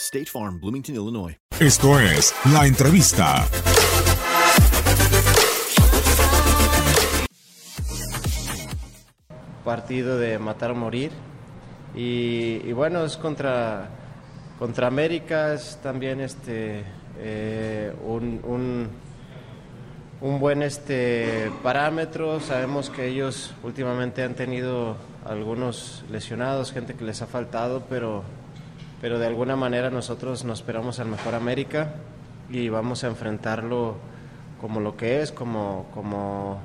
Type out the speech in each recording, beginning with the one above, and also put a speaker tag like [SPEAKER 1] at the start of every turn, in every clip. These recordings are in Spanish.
[SPEAKER 1] State Farm, Bloomington, Illinois.
[SPEAKER 2] Esto es La Entrevista.
[SPEAKER 3] partido de matar o morir. Y, y bueno, es contra, contra América, es también este, eh, un, un, un buen este, parámetro. Sabemos que ellos últimamente han tenido algunos lesionados, gente que les ha faltado, pero, pero de alguna manera nosotros nos esperamos al mejor América y vamos a enfrentarlo como lo que es, como, como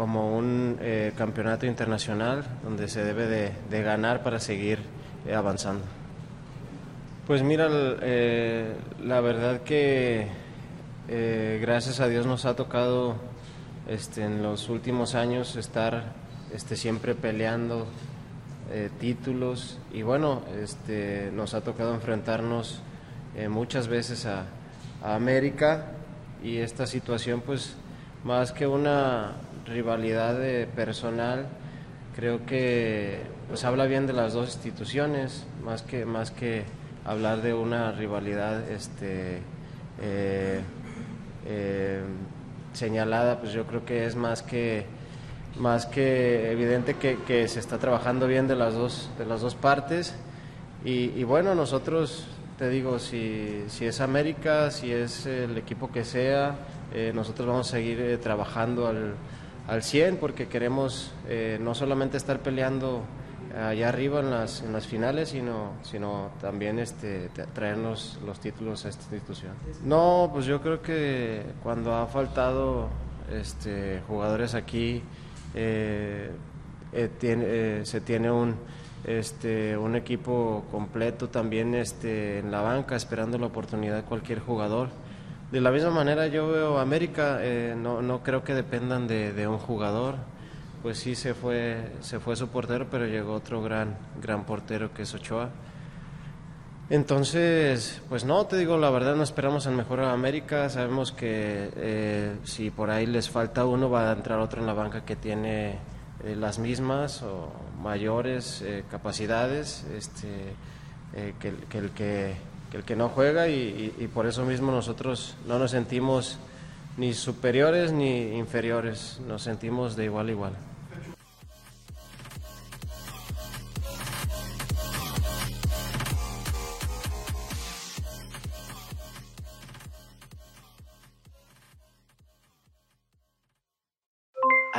[SPEAKER 3] como un eh, campeonato internacional donde se debe de, ganar para seguir eh, avanzando. Pues mira, eh, la verdad que gracias a Dios nos ha tocado este, en los últimos años estar este, siempre peleando eh, títulos. Y bueno, este, nos ha tocado enfrentarnos eh, muchas veces a, América. Y esta situación pues más que una rivalidad eh, personal creo que pues habla bien de las dos instituciones más que más que hablar de una rivalidad este señalada pues yo creo que es más que más que evidente que, se está trabajando bien de las dos de las dos partes y, bueno nosotros te digo si, es América si es el equipo que sea eh, nosotros vamos a seguir eh, trabajando al, al 100 porque queremos eh, no solamente estar peleando allá arriba en las, en las finales, sino, sino también este, tra- traernos los títulos a esta institución. No, pues yo creo que cuando ha faltado este, jugadores aquí, eh, eh, tiene- eh, se tiene un, este, un equipo completo también este, en la banca, esperando la oportunidad de cualquier jugador. De la misma manera yo veo América, eh, no, no creo que dependan de, de un jugador. Pues sí se fue, se fue su portero, pero llegó otro gran, gran portero que es Ochoa. Entonces, pues no, te digo, la verdad no esperamos al mejor América. Sabemos que eh, si por ahí les falta uno, va a entrar otro en la banca que tiene eh, las mismas o mayores eh, capacidades este, eh, que el que, que el que no juega y, y- y por eso mismo nosotros no nos sentimos ni superiores ni inferiores, nos sentimos de igual a igual.